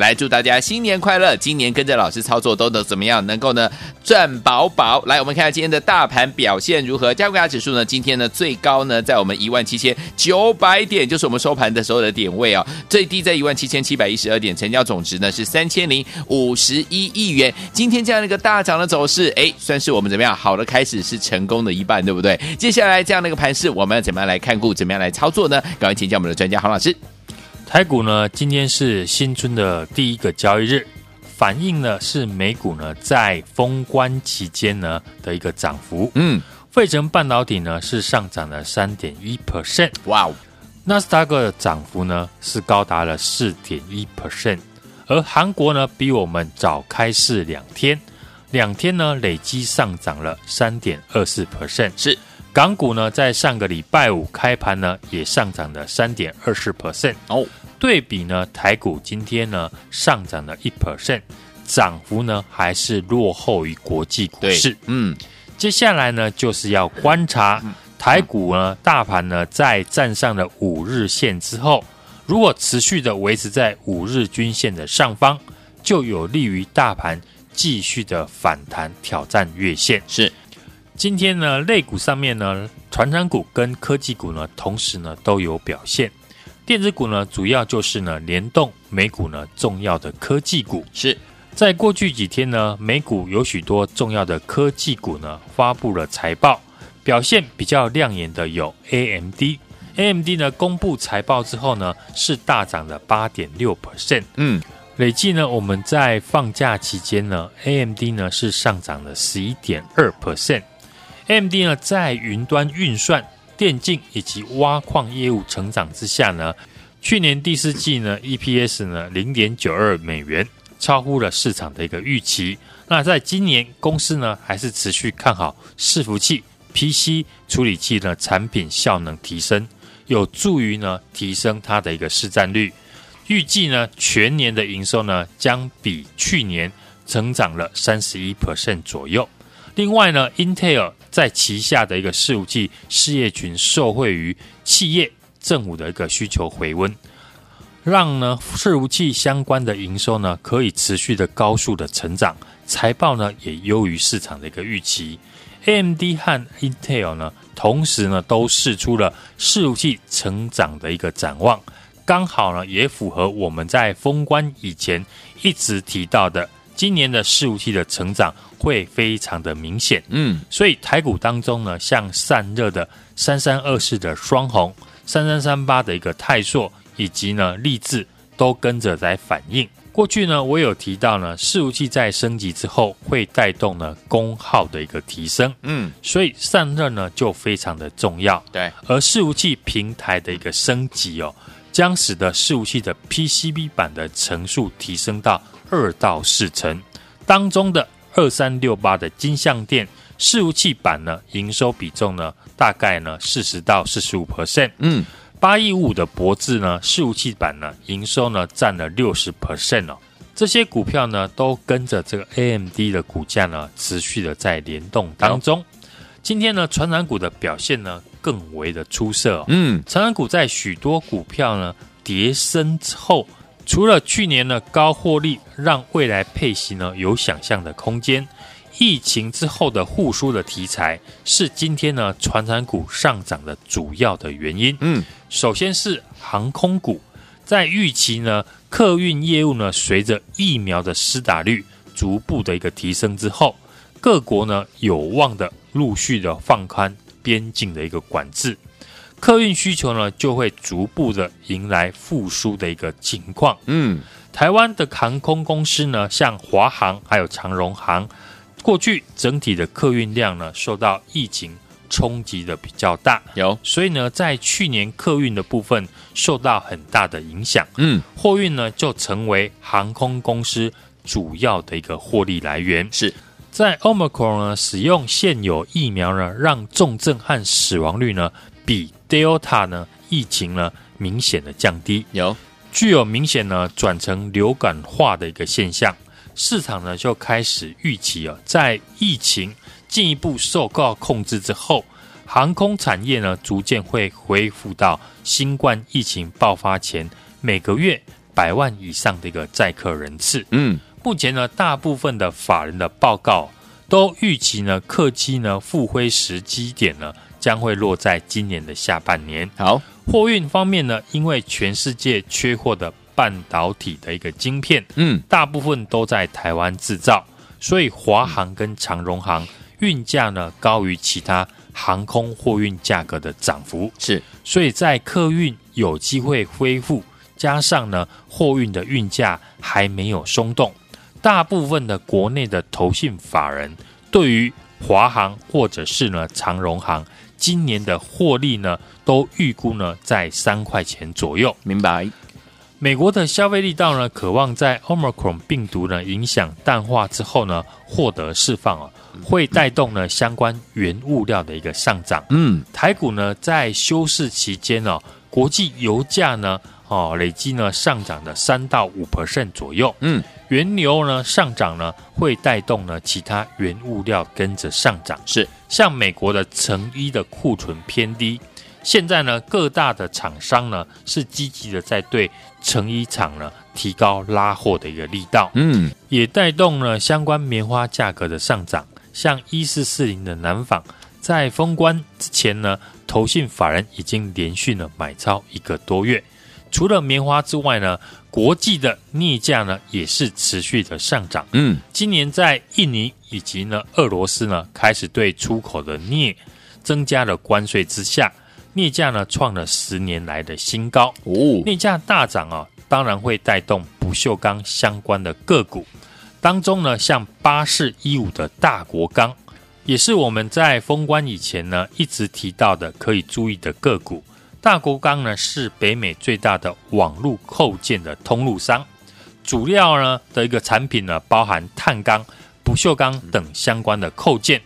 来祝大家新年快乐！今年跟着老师操作都能怎么样？能够呢赚饱饱！来，我们看下今天的大盘表现如何？加权指数呢？今天呢最高呢在我们一万七千九百点，就是我们收盘的时候的点位啊、哦。最低在一万七千七百一十二点，成交总值呢是三千零五十一亿元。今天这样的一个大涨的走势，哎，算是我们怎么样好的开始，是成功的一半，对不对？接下来这样的一个盘势，我们要怎么样来看顾？怎么样来操作呢？赶快请教我们的专家黄老师。台股呢，今天是新春的第一个交易日，反映呢是美股呢在封关期间呢的一个涨幅。嗯，费城半导体呢是上涨了三点一 percent，哇哦，纳斯达克的涨幅呢是高达了四点一 percent，而韩国呢比我们早开市两天，两天呢累计上涨了三点二四 percent，是。港股呢，在上个礼拜五开盘呢，也上涨了三点二四 percent 哦。对比呢，台股今天呢上涨了一 percent，涨幅呢还是落后于国际股市。嗯，接下来呢就是要观察台股呢大盘呢在站上了五日线之后，如果持续的维持在五日均线的上方，就有利于大盘继续的反弹挑战月线。是。今天呢，类股上面呢，传产股跟科技股呢，同时呢都有表现。电子股呢，主要就是呢联动美股呢重要的科技股。是在过去几天呢，美股有许多重要的科技股呢发布了财报，表现比较亮眼的有 AMD。AMD 呢公布财报之后呢，是大涨了八点六 percent。嗯，累计呢，我们在放假期间呢，AMD 呢是上涨了十一点二 percent。AMD 呢，在云端运算、电竞以及挖矿业务成长之下呢，去年第四季呢，EPS 呢零点九二美元，超乎了市场的一个预期。那在今年，公司呢还是持续看好伺服器、PC 处理器的产品效能提升，有助于呢提升它的一个市占率。预计呢全年的营收呢将比去年成长了三十一 percent 左右。另外呢，Intel 在旗下的一个伺服器事业群受惠于企业、政府的一个需求回温，让呢伺服器相关的营收呢可以持续的高速的成长，财报呢也优于市场的一个预期。AMD 和 Intel 呢同时呢都释出了伺服器成长的一个展望，刚好呢也符合我们在封关以前一直提到的。今年的伺服器的成长会非常的明显，嗯，所以台股当中呢，像散热的三三二四的双红、三三三八的一个泰硕，以及呢力致都跟着来反应。过去呢，我有提到呢，伺服器在升级之后会带动呢功耗的一个提升，嗯，所以散热呢就非常的重要，对。而伺服器平台的一个升级哦，将使得伺服器的 PCB 板的层数提升到。二到四成当中的二三六八的金相店伺服器版呢，营收比重呢，大概呢四十到四十五 percent。嗯，八一五的博智呢，伺服器版呢，营收呢占了六十 percent 哦。这些股票呢，都跟着这个 AMD 的股价呢，持续的在联动当中。今天呢，传染股的表现呢，更为的出色哦。嗯，传染股在许多股票呢跌升之后。除了去年的高获利，让未来配息呢有想象的空间，疫情之后的复苏的题材是今天呢传产股上涨的主要的原因。嗯，首先是航空股，在预期呢客运业务呢随着疫苗的施打率逐步的一个提升之后，各国呢有望的陆续的放宽边境的一个管制。客运需求呢，就会逐步的迎来复苏的一个情况。嗯，台湾的航空公司呢，像华航还有长荣航，过去整体的客运量呢，受到疫情冲击的比较大，有，所以呢，在去年客运的部分受到很大的影响。嗯，货运呢就成为航空公司主要的一个获利来源。是在 Omicron 呢使用现有疫苗呢，让重症和死亡率呢比 Delta 呢疫情呢明显的降低，有具有明显呢转成流感化的一个现象。市场呢就开始预期啊，在疫情进一步受到控制之后，航空产业呢逐渐会恢复到新冠疫情爆发前每个月百万以上的一个载客人次。嗯，目前呢，大部分的法人的报告都预期呢，客机呢复飞时机点呢将会落在今年的下半年。好，货运方面呢，因为全世界缺货的。半导体的一个晶片，嗯，大部分都在台湾制造，所以华航跟长荣航运价呢高于其他航空货运价格的涨幅，是，所以在客运有机会恢复，加上呢货运的运价还没有松动，大部分的国内的投信法人对于华航或者是呢长荣航今年的获利呢都预估呢在三块钱左右，明白。美国的消费力道呢，渴望在 Omicron 病毒呢影响淡化之后呢，获得释放啊，会带动呢相关原物料的一个上涨。嗯，台股呢在休市期间呢，国际油价呢哦累计呢上涨了三到五 percent 左右。嗯，原油呢上涨呢，会带动呢其他原物料跟着上涨。是，像美国的成衣的库存偏低。现在呢，各大的厂商呢是积极的在对成衣厂呢提高拉货的一个力道，嗯，也带动了相关棉花价格的上涨。像一四四零的南纺，在封关之前呢，投信法人已经连续呢买超一个多月。除了棉花之外呢，国际的镍价呢也是持续的上涨。嗯，今年在印尼以及呢俄罗斯呢开始对出口的镍增加了关税之下。镍价呢创了十年来的新高哦，镍价大涨啊，当然会带动不锈钢相关的个股当中呢，像八四一五的大国钢，也是我们在封关以前呢一直提到的可以注意的个股。大国钢呢是北美最大的网络扣件的通路商，主料呢的一个产品呢包含碳钢、不锈钢等相关的扣件。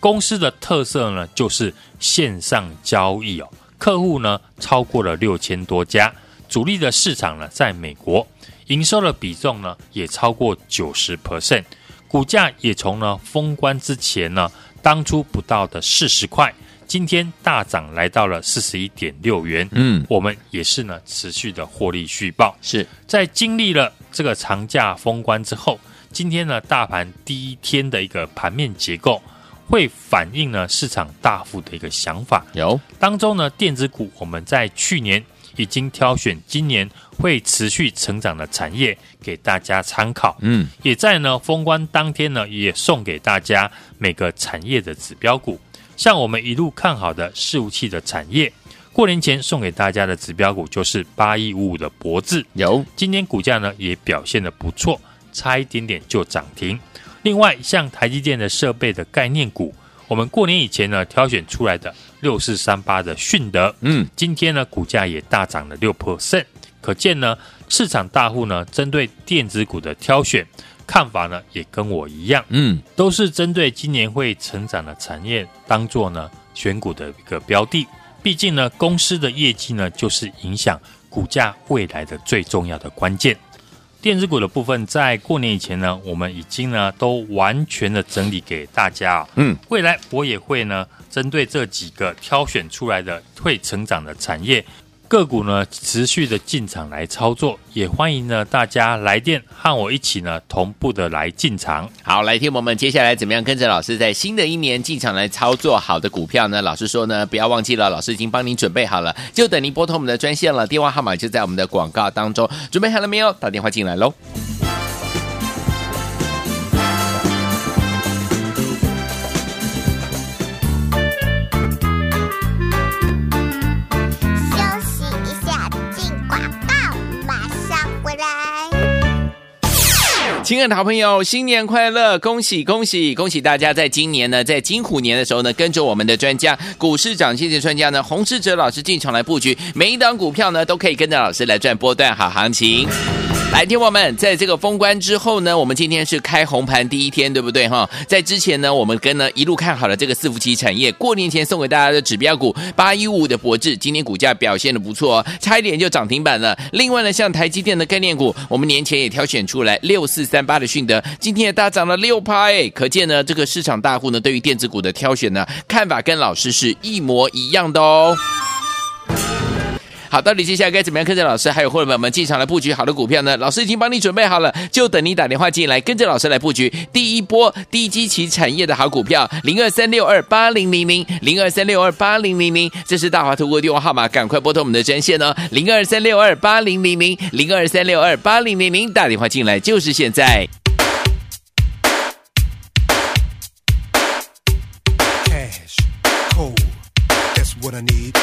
公司的特色呢，就是线上交易哦，客户呢超过了六千多家，主力的市场呢在美国，营收的比重呢也超过九十。percent，股价也从呢封关之前呢当初不到的四十块，今天大涨来到了四十一点六元，嗯，我们也是呢持续的获利续报，是在经历了这个长假封关之后，今天呢大盘第一天的一个盘面结构。会反映呢市场大幅的一个想法。有当中呢电子股，我们在去年已经挑选今年会持续成长的产业给大家参考。嗯，也在呢封关当天呢也送给大家每个产业的指标股。像我们一路看好的伺服器的产业，过年前送给大家的指标股就是八一五五的博智。有今天股价呢也表现的不错，差一点点就涨停。另外，像台积电的设备的概念股，我们过年以前呢挑选出来的六四三八的迅德，嗯，今天呢股价也大涨了六 percent，可见呢市场大户呢针对电子股的挑选看法呢也跟我一样，嗯，都是针对今年会成长的产业当做呢选股的一个标的，毕竟呢公司的业绩呢就是影响股价未来的最重要的关键。电子股的部分，在过年以前呢，我们已经呢都完全的整理给大家。嗯，未来我也会呢，针对这几个挑选出来的会成长的产业。个股呢，持续的进场来操作，也欢迎呢大家来电和我一起呢同步的来进场。好，来听我们接下来怎么样跟着老师在新的一年进场来操作好的股票呢？老师说呢，不要忘记了，老师已经帮您准备好了，就等您拨通我们的专线了，电话号码就在我们的广告当中，准备好了没有？打电话进来喽。亲爱的好朋友，新年快乐！恭喜恭喜恭喜大家！在今年呢，在金虎年的时候呢，跟着我们的专家股市长线的专家呢，洪世哲老师进场来布局，每一档股票呢，都可以跟着老师来赚波段好行情。来，听我们，在这个封关之后呢，我们今天是开红盘第一天，对不对哈？在之前呢，我们跟呢一路看好了这个伺服器产业，过年前送给大家的指标股八一五的博智，今天股价表现的不错，差一点就涨停板了。另外呢，像台积电的概念股，我们年前也挑选出来六四三八的迅德，今天也大涨了六趴，哎，可见呢这个市场大户呢对于电子股的挑选呢看法跟老师是一模一样的哦。好，到底接下来该怎么样跟着老师还有伙伴们进场来布局好的股票呢？老师已经帮你准备好了，就等你打电话进来，跟着老师来布局第一波低基期产业的好股票，零二三六二八零零零零二三六二八零零零，这是大华图国电话号码，赶快拨通我们的专线哦，零二三六二八零零零零二三六二八零零零，打电话进来就是现在。Cash, cold, that's what I need.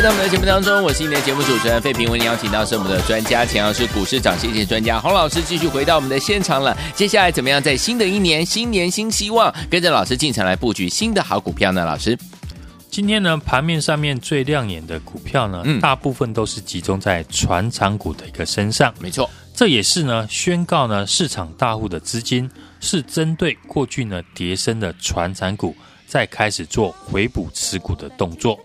在我们的节目当中，我是你的节目主持人费平，为您邀请到是我们的专家，钱老师股市涨跌线专家洪老师，继续回到我们的现场了。接下来怎么样在新的一年，新年新希望，跟着老师进场来布局新的好股票呢？老师，今天呢，盘面上面最亮眼的股票呢，嗯、大部分都是集中在船厂股的一个身上。没错，这也是呢，宣告呢，市场大户的资金是针对过去呢跌升的船产股，在开始做回补持股的动作。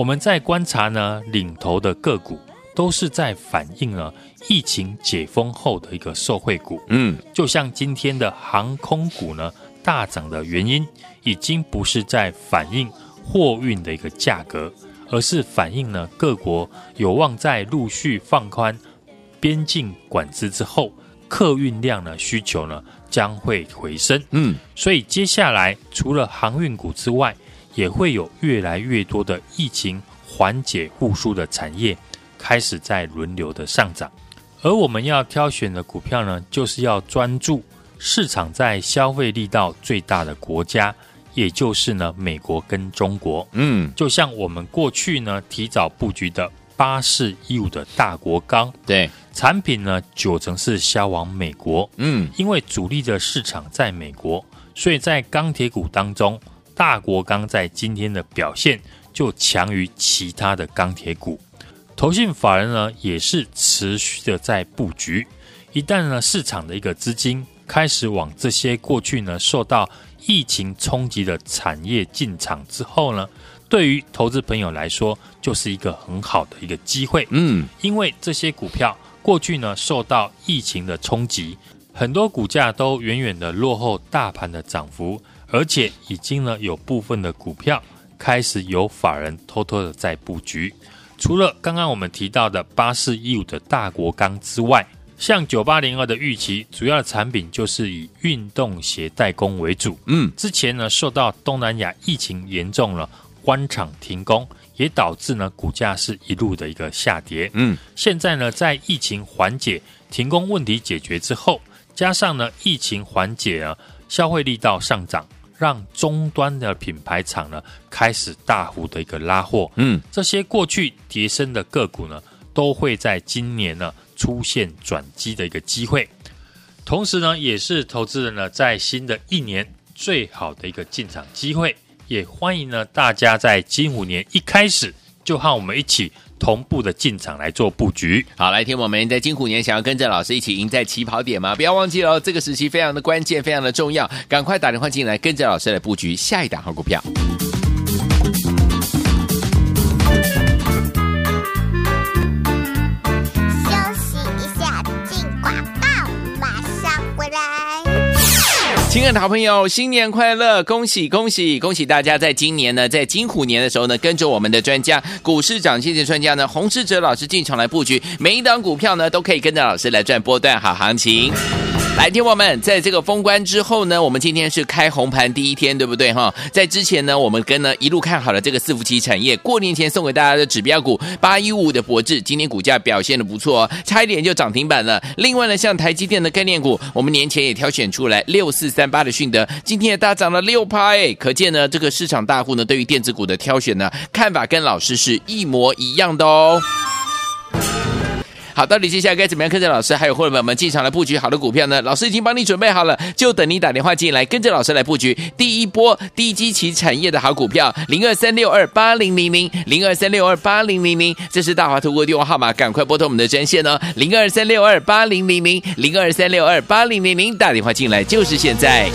我们在观察呢，领头的个股都是在反映了疫情解封后的一个受惠股。嗯，就像今天的航空股呢大涨的原因，已经不是在反映货运的一个价格，而是反映呢各国有望在陆续放宽边境管制之后，客运量呢需求呢将会回升。嗯，所以接下来除了航运股之外，也会有越来越多的疫情缓解复苏的产业开始在轮流的上涨，而我们要挑选的股票呢，就是要专注市场在消费力道最大的国家，也就是呢美国跟中国。嗯，就像我们过去呢提早布局的八四一五的大国钢，对，产品呢九成是销往美国。嗯，因为主力的市场在美国，所以在钢铁股当中。大国钢在今天的表现就强于其他的钢铁股，投信法人呢也是持续的在布局。一旦呢市场的一个资金开始往这些过去呢受到疫情冲击的产业进场之后呢，对于投资朋友来说就是一个很好的一个机会。嗯，因为这些股票过去呢受到疫情的冲击，很多股价都远远的落后大盘的涨幅。而且已经呢有部分的股票开始有法人偷偷的在布局，除了刚刚我们提到的八四一五的大国钢之外，像九八零二的预期，主要的产品就是以运动鞋代工为主。嗯，之前呢受到东南亚疫情严重了，关厂停工，也导致呢股价是一路的一个下跌。嗯，现在呢在疫情缓解、停工问题解决之后，加上呢疫情缓解啊，消费力道上涨。让终端的品牌厂呢开始大幅的一个拉货，嗯，这些过去跌升的个股呢，都会在今年呢出现转机的一个机会，同时呢，也是投资人呢在新的一年最好的一个进场机会，也欢迎呢大家在金虎年一开始就和我们一起。同步的进场来做布局。好，来听我们在金虎年想要跟着老师一起赢在起跑点吗？不要忘记了，这个时期非常的关键，非常的重要，赶快打电话进来，跟着老师来布局下一档好股票。亲爱的好朋友，新年快乐！恭喜恭喜恭喜大家！在今年呢，在金虎年的时候呢，跟着我们的专家股市涨跌线专家呢，洪世哲老师进场来布局，每一档股票呢，都可以跟着老师来赚波段好行情。来听我们，在这个封关之后呢，我们今天是开红盘第一天，对不对哈？在之前呢，我们跟呢一路看好了这个伺服器产业，过年前送给大家的指标股八一五的博智，今天股价表现的不错哦，差一点就涨停板了。另外呢，像台积电的概念股，我们年前也挑选出来六四三三八的讯德，今天也大涨了六趴，哎，可见呢这个市场大户呢对于电子股的挑选呢看法跟老师是一模一样的哦。好，到底接下来该怎么样跟着老师还有伙伴们进场来布局好的股票呢？老师已经帮你准备好了，就等你打电话进来，跟着老师来布局第一波低基期产业的好股票，零二三六二八零零零零二三六二八零零零，这是大华图国电话号码，赶快拨通我们的专线哦，零二三六二八零零零零二三六二八零零零，打电话进来就是现在。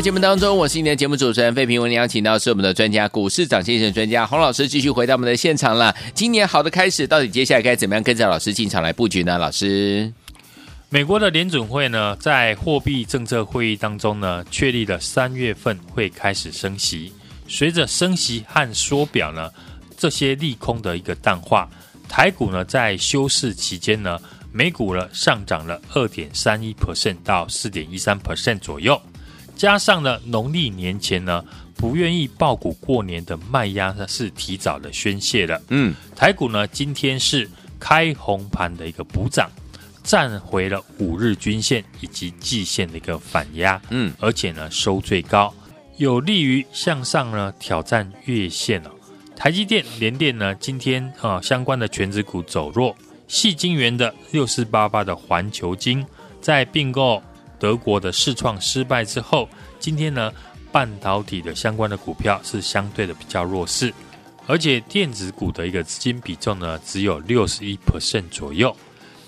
的节目当中，我是今天的节目主持人费平。为您邀请到是我们的专家股市涨先生专家洪老师，继续回到我们的现场了。今年好的开始，到底接下来该怎么样跟着老师进场来布局呢？老师，美国的联准会呢，在货币政策会议当中呢，确立了三月份会开始升息。随着升息和缩表呢，这些利空的一个淡化，台股呢在休市期间呢，美股呢上涨了二点三一 percent 到四点一三 percent 左右。加上呢，农历年前呢，不愿意爆股过年的卖压呢，是提早的宣泄了。嗯，台股呢，今天是开红盘的一个补涨，站回了五日均线以及季线的一个反压。嗯，而且呢，收最高，有利于向上呢挑战月线哦。台积电、联电呢，今天啊相关的权值股走弱，矽晶圆的六四八八的环球晶在并购。德国的世创失败之后，今天呢，半导体的相关的股票是相对的比较弱势，而且电子股的一个资金比重呢，只有六十一 percent 左右。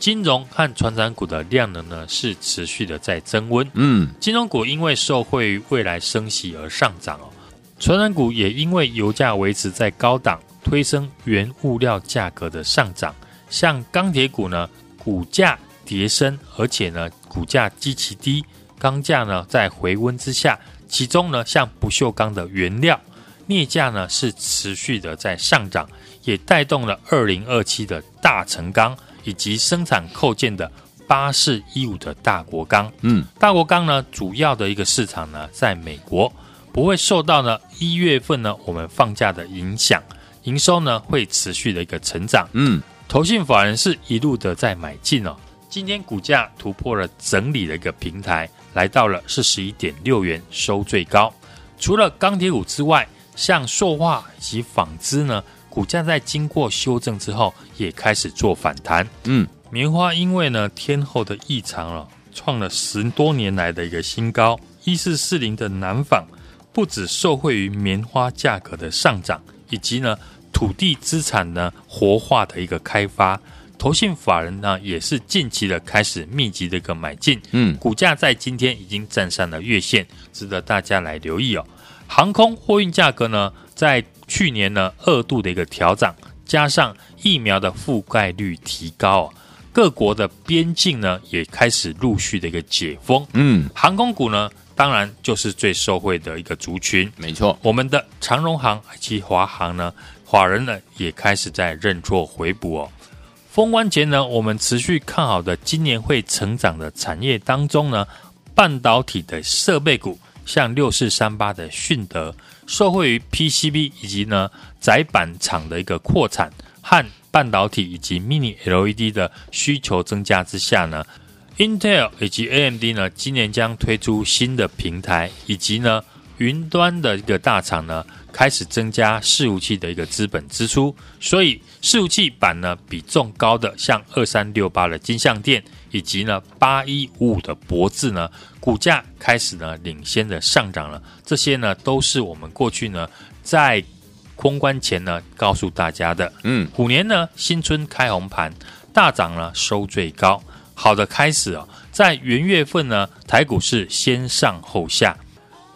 金融和传产股的量能呢，是持续的在增温。嗯，金融股因为受惠于未来升息而上涨哦，传产股也因为油价维持在高档，推升原物料价格的上涨。像钢铁股呢，股价。跌升，而且呢，股价极其低，钢价呢在回温之下，其中呢，像不锈钢的原料镍价呢是持续的在上涨，也带动了二零二七的大成钢以及生产扣件的八四一五的大国钢。嗯，大国钢呢主要的一个市场呢在美国，不会受到呢一月份呢我们放假的影响，营收呢会持续的一个成长。嗯，投信法人是一路的在买进哦。今天股价突破了整理的一个平台，来到了四十一点六元，收最高。除了钢铁股之外，像塑化以及纺织呢，股价在经过修正之后，也开始做反弹。嗯，棉花因为呢天后的异常了，创了十多年来的一个新高。一四四零的南纺不止受惠于棉花价格的上涨，以及呢土地资产呢活化的一个开发。投信法人呢，也是近期的开始密集的一个买进，嗯，股价在今天已经站上了月线，值得大家来留意哦。航空货运价格呢，在去年呢二度的一个调涨，加上疫苗的覆盖率提高，各国的边境呢也开始陆续的一个解封，嗯，航空股呢，当然就是最受惠的一个族群，没错，我们的长荣行以及华航呢，法人呢也开始在认错回补哦。封关前呢，我们持续看好的今年会成长的产业当中呢，半导体的设备股，像六四三八的迅德，受惠于 PCB 以及呢窄板厂的一个扩产和半导体以及 Mini LED 的需求增加之下呢，Intel 以及 AMD 呢今年将推出新的平台，以及呢云端的一个大厂呢。开始增加伺服器的一个资本支出，所以伺服器板呢比重高的像二三六八的金相电，以及呢八一五五的博智呢，股价开始呢领先的上涨了。这些呢都是我们过去呢在空关前呢告诉大家的。嗯，虎年呢新春开红盘，大涨呢收最高，好的开始哦。在元月份呢台股是先上后下。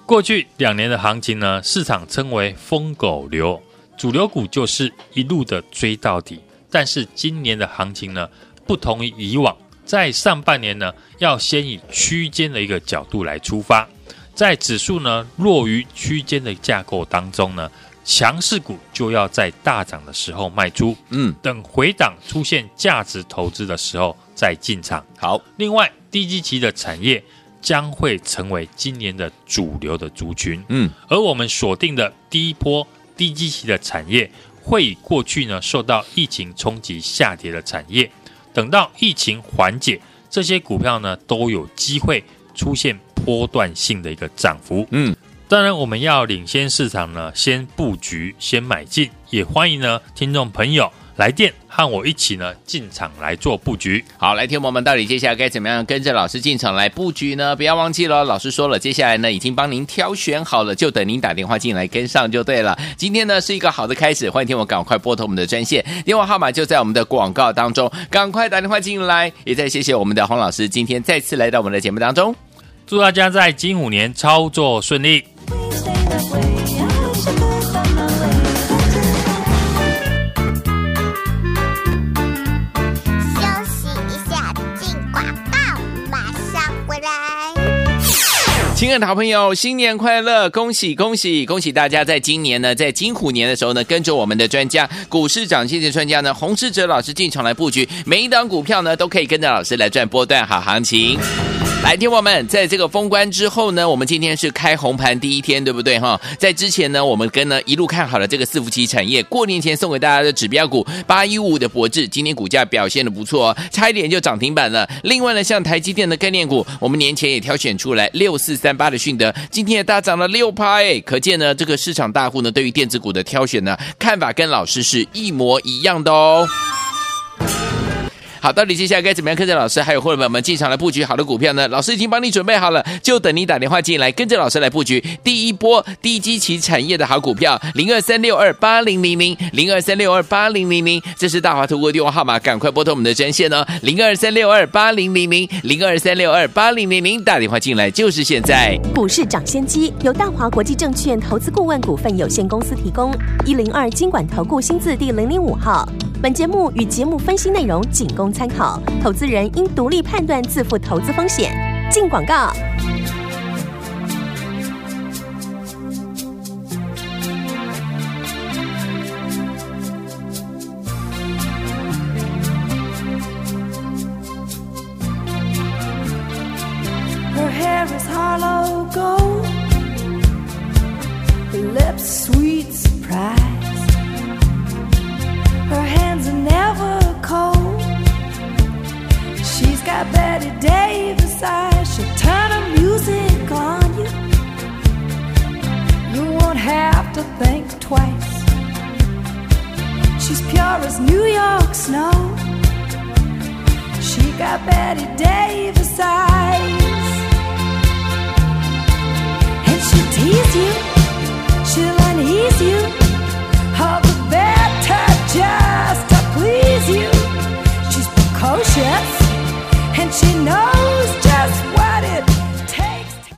过去两年的行情呢，市场称为疯狗流，主流股就是一路的追到底。但是今年的行情呢，不同于以往，在上半年呢，要先以区间的一个角度来出发，在指数呢落于区间的架构当中呢，强势股就要在大涨的时候卖出，嗯，等回档出现价值投资的时候再进场。好，另外低基期的产业。将会成为今年的主流的族群，嗯，而我们锁定的第一波低基期的产业，会以过去呢受到疫情冲击下跌的产业，等到疫情缓解，这些股票呢都有机会出现波段性的一个涨幅，嗯，当然我们要领先市场呢，先布局，先买进，也欢迎呢听众朋友。来电和我一起呢进场来做布局。好，来听我们到底接下来该怎么样跟着老师进场来布局呢？不要忘记了，老师说了，接下来呢已经帮您挑选好了，就等您打电话进来跟上就对了。今天呢是一个好的开始，欢迎听我赶快拨通我们的专线，电话号码就在我们的广告当中，赶快打电话进来。也再谢谢我们的洪老师今天再次来到我们的节目当中。祝大家在金虎年操作顺利。亲爱的好朋友，新年快乐！恭喜恭喜恭喜大家，在今年呢，在金虎年的时候呢，跟着我们的专家股市长先机专家呢，洪世哲老师进场来布局，每一档股票呢，都可以跟着老师来赚波段好行情。来，听我们，在这个封关之后呢，我们今天是开红盘第一天，对不对哈？在之前呢，我们跟呢一路看好了这个伺服器产业，过年前送给大家的指标股八一五五的博智，今天股价表现的不错哦，差一点就涨停板了。另外呢，像台积电的概念股，我们年前也挑选出来六四三三八的迅德，今天也大涨了六趴，哎，可见呢这个市场大户呢对于电子股的挑选呢看法跟老师是一模一样的哦。好，到底接下来该怎么样？跟着老师还有伙伴们，进场来布局好的股票呢？老师已经帮你准备好了，就等你打电话进来，跟着老师来布局第一波低基期产业的好股票，零二三六二八零零零零二三六二八零零零，这是大华投顾电话号码，赶快拨通我们的专线哦，零二三六二八零零零零二三六二八零零零，打电话进来就是现在。股市涨先机由大华国际证券投资顾问股份有限公司提供，一零二经管投顾新字第零零五号。本节目与节目分析内容仅供参考，投资人应独立判断，自负投资风险。进广告。